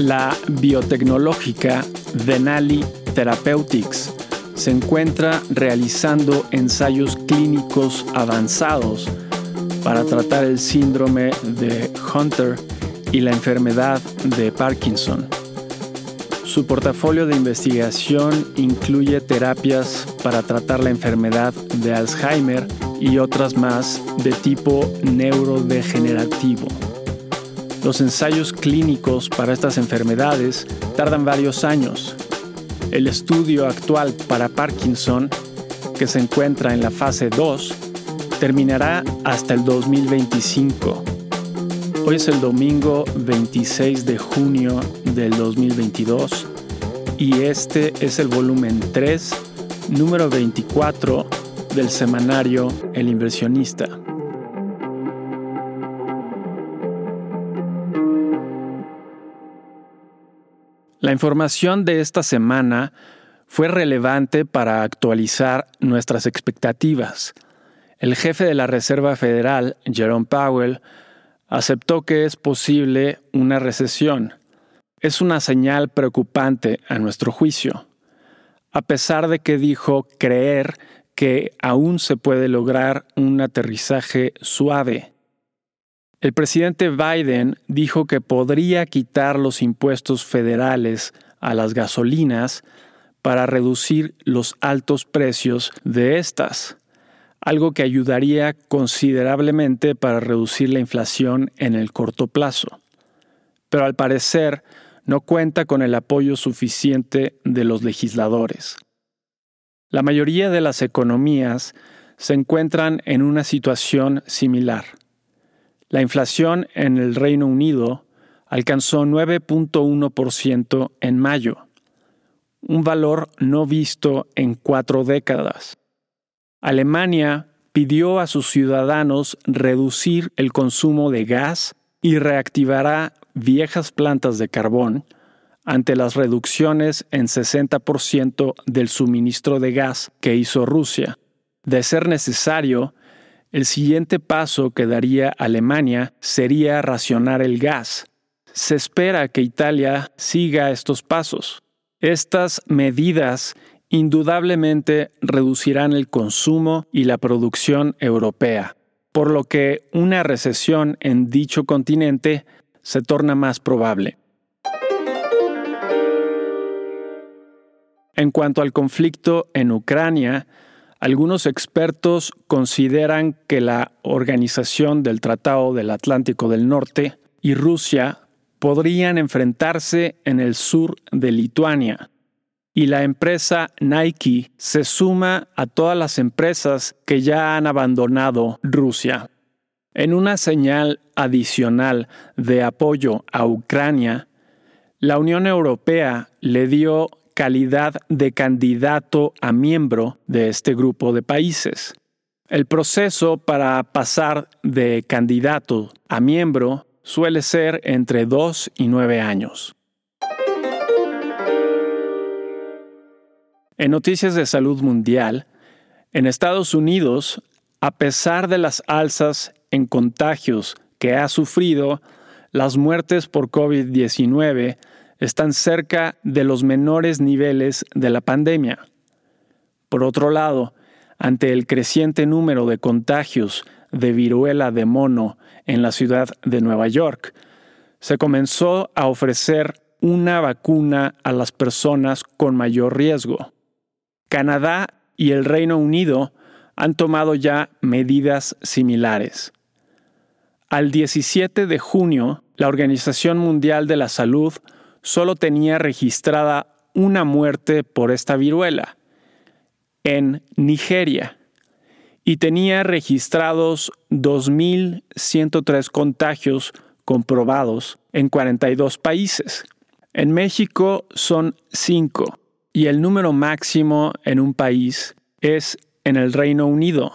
La biotecnológica Denali Therapeutics se encuentra realizando ensayos clínicos avanzados para tratar el síndrome de Hunter y la enfermedad de Parkinson. Su portafolio de investigación incluye terapias para tratar la enfermedad de Alzheimer y otras más de tipo neurodegenerativo. Los ensayos clínicos para estas enfermedades tardan varios años. El estudio actual para Parkinson, que se encuentra en la fase 2, terminará hasta el 2025. Hoy es el domingo 26 de junio del 2022 y este es el volumen 3, número 24 del semanario El inversionista. La información de esta semana fue relevante para actualizar nuestras expectativas. El jefe de la Reserva Federal, Jerome Powell, aceptó que es posible una recesión. Es una señal preocupante a nuestro juicio, a pesar de que dijo creer que aún se puede lograr un aterrizaje suave. El presidente Biden dijo que podría quitar los impuestos federales a las gasolinas para reducir los altos precios de estas algo que ayudaría considerablemente para reducir la inflación en el corto plazo. Pero al parecer no cuenta con el apoyo suficiente de los legisladores. La mayoría de las economías se encuentran en una situación similar. La inflación en el Reino Unido alcanzó 9.1% en mayo, un valor no visto en cuatro décadas. Alemania pidió a sus ciudadanos reducir el consumo de gas y reactivará viejas plantas de carbón ante las reducciones en 60% del suministro de gas que hizo Rusia. De ser necesario, el siguiente paso que daría Alemania sería racionar el gas. Se espera que Italia siga estos pasos. Estas medidas indudablemente reducirán el consumo y la producción europea, por lo que una recesión en dicho continente se torna más probable. En cuanto al conflicto en Ucrania, algunos expertos consideran que la Organización del Tratado del Atlántico del Norte y Rusia podrían enfrentarse en el sur de Lituania, y la empresa Nike se suma a todas las empresas que ya han abandonado Rusia. En una señal adicional de apoyo a Ucrania, la Unión Europea le dio calidad de candidato a miembro de este grupo de países. El proceso para pasar de candidato a miembro suele ser entre dos y nueve años. En noticias de salud mundial, en Estados Unidos, a pesar de las alzas en contagios que ha sufrido, las muertes por COVID-19 están cerca de los menores niveles de la pandemia. Por otro lado, ante el creciente número de contagios de viruela de mono en la ciudad de Nueva York, se comenzó a ofrecer una vacuna a las personas con mayor riesgo. Canadá y el Reino Unido han tomado ya medidas similares. Al 17 de junio, la Organización Mundial de la Salud solo tenía registrada una muerte por esta viruela en Nigeria y tenía registrados 2.103 contagios comprobados en 42 países. En México son 5 y el número máximo en un país es en el Reino Unido,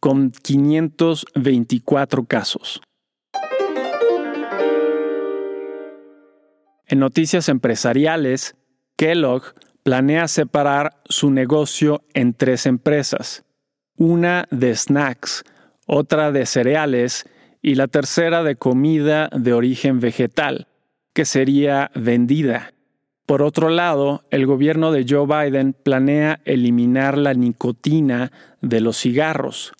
con 524 casos. En noticias empresariales, Kellogg planea separar su negocio en tres empresas, una de snacks, otra de cereales y la tercera de comida de origen vegetal. que sería vendida. Por otro lado, el gobierno de Joe Biden planea eliminar la nicotina de los cigarros.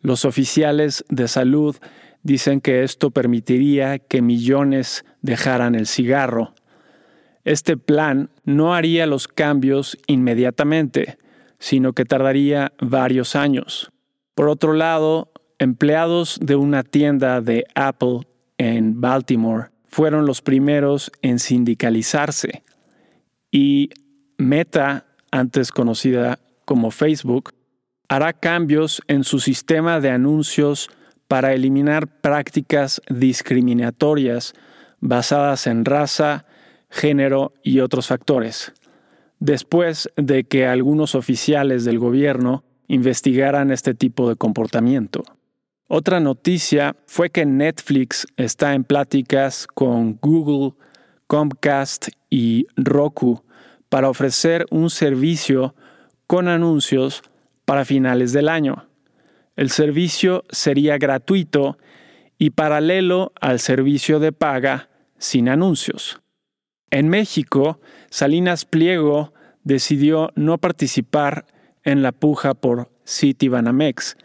Los oficiales de salud dicen que esto permitiría que millones dejaran el cigarro. Este plan no haría los cambios inmediatamente, sino que tardaría varios años. Por otro lado, empleados de una tienda de Apple en Baltimore fueron los primeros en sindicalizarse y Meta, antes conocida como Facebook, hará cambios en su sistema de anuncios para eliminar prácticas discriminatorias basadas en raza, género y otros factores, después de que algunos oficiales del gobierno investigaran este tipo de comportamiento. Otra noticia fue que Netflix está en pláticas con Google, Comcast y Roku para ofrecer un servicio con anuncios para finales del año. El servicio sería gratuito y paralelo al servicio de paga sin anuncios. En México, Salinas Pliego decidió no participar en la puja por Citibanamex,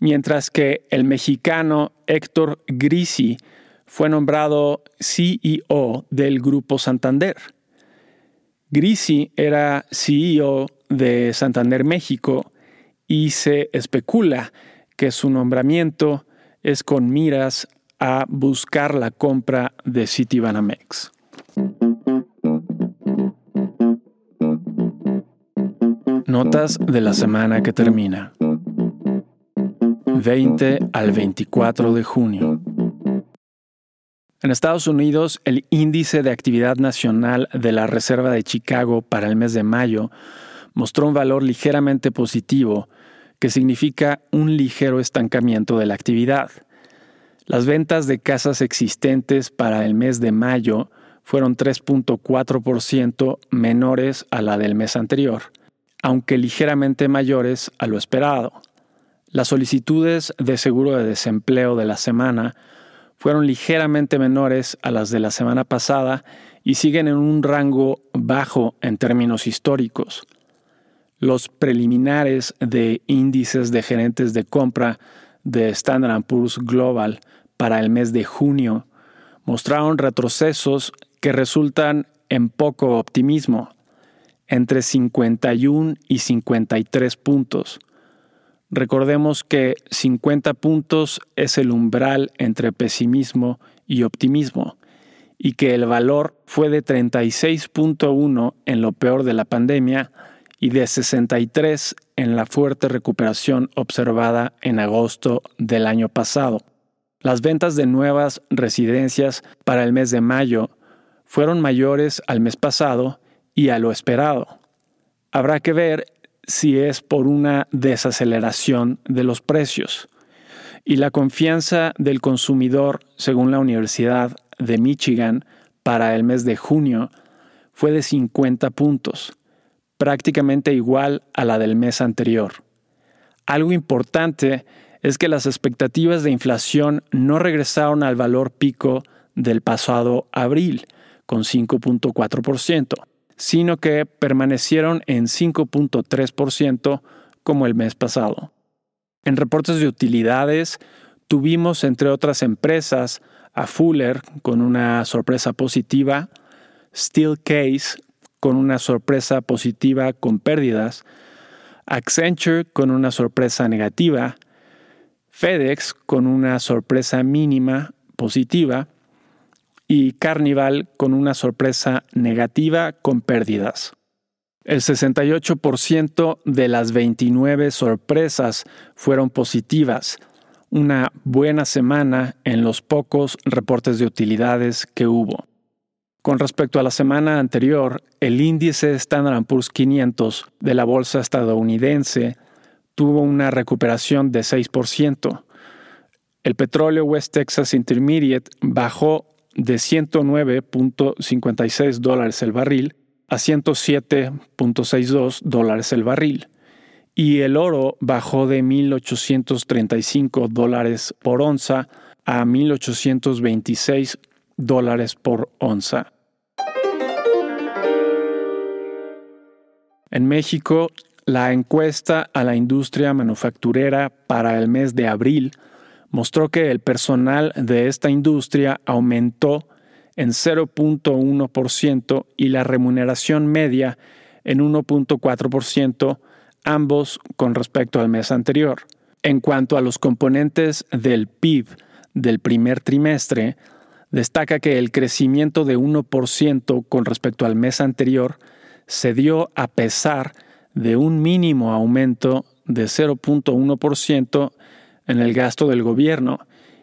mientras que el mexicano Héctor Grisi fue nombrado CEO del Grupo Santander. Grisi era CEO de Santander México y se especula que su nombramiento es con miras a buscar la compra de Citibanamex. Notas de la semana que termina. 20 al 24 de junio. En Estados Unidos, el índice de actividad nacional de la Reserva de Chicago para el mes de mayo mostró un valor ligeramente positivo, significa un ligero estancamiento de la actividad. Las ventas de casas existentes para el mes de mayo fueron 3.4% menores a la del mes anterior, aunque ligeramente mayores a lo esperado. Las solicitudes de seguro de desempleo de la semana fueron ligeramente menores a las de la semana pasada y siguen en un rango bajo en términos históricos. Los preliminares de índices de gerentes de compra de Standard Poor's Global para el mes de junio mostraron retrocesos que resultan en poco optimismo, entre 51 y 53 puntos. Recordemos que 50 puntos es el umbral entre pesimismo y optimismo, y que el valor fue de 36.1 en lo peor de la pandemia y de 63 en la fuerte recuperación observada en agosto del año pasado. Las ventas de nuevas residencias para el mes de mayo fueron mayores al mes pasado y a lo esperado. Habrá que ver si es por una desaceleración de los precios. Y la confianza del consumidor, según la Universidad de Michigan, para el mes de junio fue de 50 puntos, prácticamente igual a la del mes anterior. Algo importante es que las expectativas de inflación no regresaron al valor pico del pasado abril, con 5.4%, sino que permanecieron en 5.3% como el mes pasado. En reportes de utilidades, tuvimos, entre otras empresas, a Fuller con una sorpresa positiva, Steelcase con una sorpresa positiva con pérdidas, Accenture con una sorpresa negativa, FedEx con una sorpresa mínima positiva, y Carnival con una sorpresa negativa con pérdidas. El 68% de las 29 sorpresas fueron positivas, una buena semana en los pocos reportes de utilidades que hubo. Con respecto a la semana anterior, el índice Standard Poor's 500 de la bolsa estadounidense tuvo una recuperación de 6%. El petróleo West Texas Intermediate bajó de 109.56 dólares el barril a 107.62 dólares el barril. Y el oro bajó de 1.835 dólares por onza a 1.826 dólares por onza. En México, la encuesta a la industria manufacturera para el mes de abril mostró que el personal de esta industria aumentó en 0.1% y la remuneración media en 1.4%, ambos con respecto al mes anterior. En cuanto a los componentes del PIB del primer trimestre, destaca que el crecimiento de 1% con respecto al mes anterior se dio a pesar de un mínimo aumento de 0.1% en el gasto del gobierno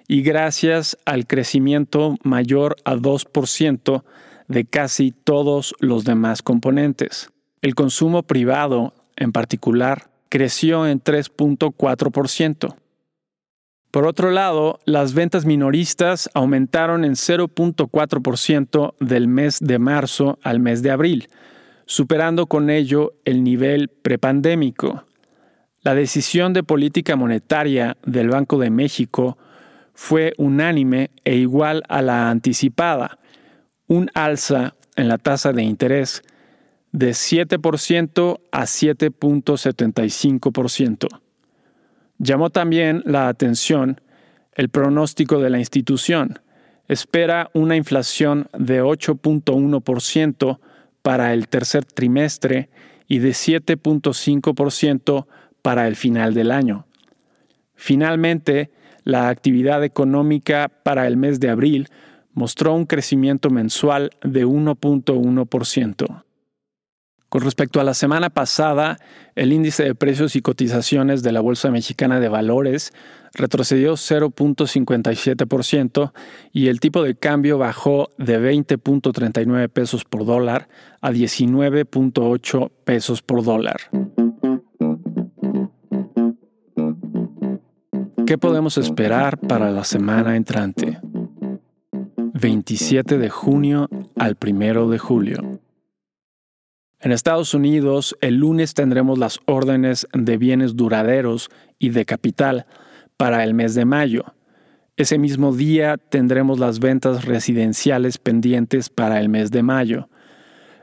y gracias al crecimiento mayor a 2% de casi todos los demás componentes. El consumo privado, en particular, creció en 3.4%. Por otro lado, las ventas minoristas aumentaron en 0.4% del mes de marzo al mes de abril, superando con ello el nivel prepandémico. La decisión de política monetaria del Banco de México fue unánime e igual a la anticipada, un alza en la tasa de interés de 7% a 7.75%. Llamó también la atención el pronóstico de la institución. Espera una inflación de 8.1% para el tercer trimestre y de 7.5% para el final del año. Finalmente, la actividad económica para el mes de abril mostró un crecimiento mensual de 1.1%. Con respecto a la semana pasada, el índice de precios y cotizaciones de la Bolsa Mexicana de Valores retrocedió 0.57% y el tipo de cambio bajó de 20.39 pesos por dólar a 19.8 pesos por dólar. ¿Qué podemos esperar para la semana entrante? 27 de junio al 1 de julio. En Estados Unidos, el lunes tendremos las órdenes de bienes duraderos y de capital para el mes de mayo. Ese mismo día tendremos las ventas residenciales pendientes para el mes de mayo.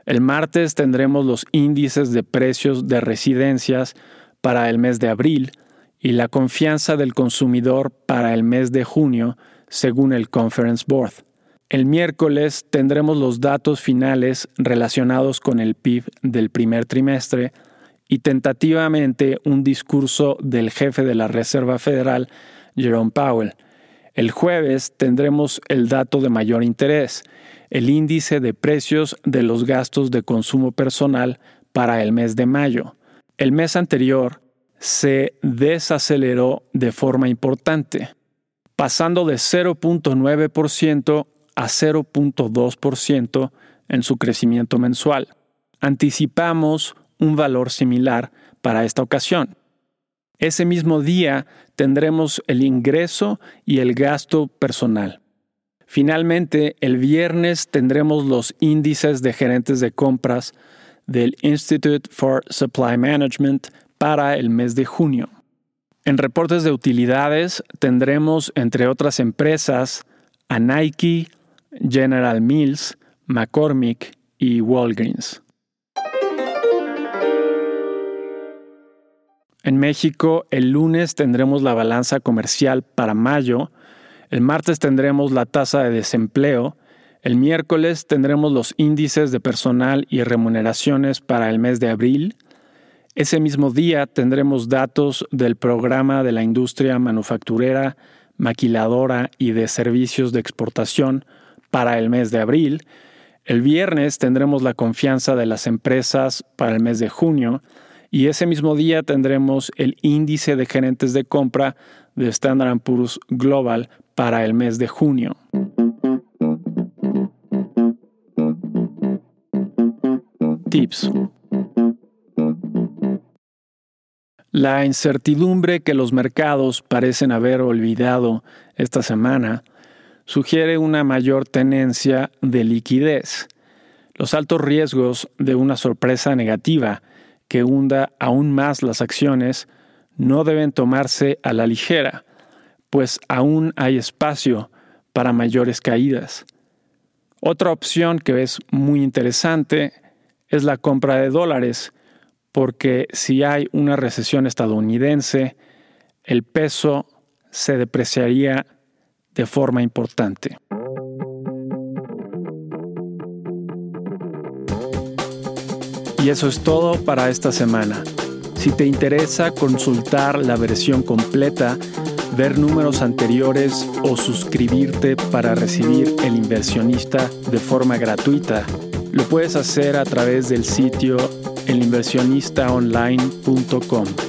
El martes tendremos los índices de precios de residencias para el mes de abril y la confianza del consumidor para el mes de junio, según el Conference Board. El miércoles tendremos los datos finales relacionados con el PIB del primer trimestre y tentativamente un discurso del jefe de la Reserva Federal, Jerome Powell. El jueves tendremos el dato de mayor interés, el índice de precios de los gastos de consumo personal para el mes de mayo. El mes anterior se desaceleró de forma importante, pasando de 0.9% a 0.2% en su crecimiento mensual. Anticipamos un valor similar para esta ocasión. Ese mismo día tendremos el ingreso y el gasto personal. Finalmente, el viernes tendremos los índices de gerentes de compras del Institute for Supply Management para el mes de junio. En reportes de utilidades tendremos, entre otras empresas, a Nike, General Mills, McCormick y Walgreens. En México, el lunes tendremos la balanza comercial para mayo, el martes tendremos la tasa de desempleo, el miércoles tendremos los índices de personal y remuneraciones para el mes de abril, ese mismo día tendremos datos del programa de la industria manufacturera, maquiladora y de servicios de exportación para el mes de abril. El viernes tendremos la confianza de las empresas para el mes de junio y ese mismo día tendremos el índice de gerentes de compra de Standard Poor's Global para el mes de junio. Tips. La incertidumbre que los mercados parecen haber olvidado esta semana sugiere una mayor tenencia de liquidez. Los altos riesgos de una sorpresa negativa que hunda aún más las acciones no deben tomarse a la ligera, pues aún hay espacio para mayores caídas. Otra opción que es muy interesante es la compra de dólares, porque si hay una recesión estadounidense, el peso se depreciaría de forma importante. Y eso es todo para esta semana. Si te interesa consultar la versión completa, ver números anteriores o suscribirte para recibir El inversionista de forma gratuita, lo puedes hacer a través del sitio elinversionistaonline.com.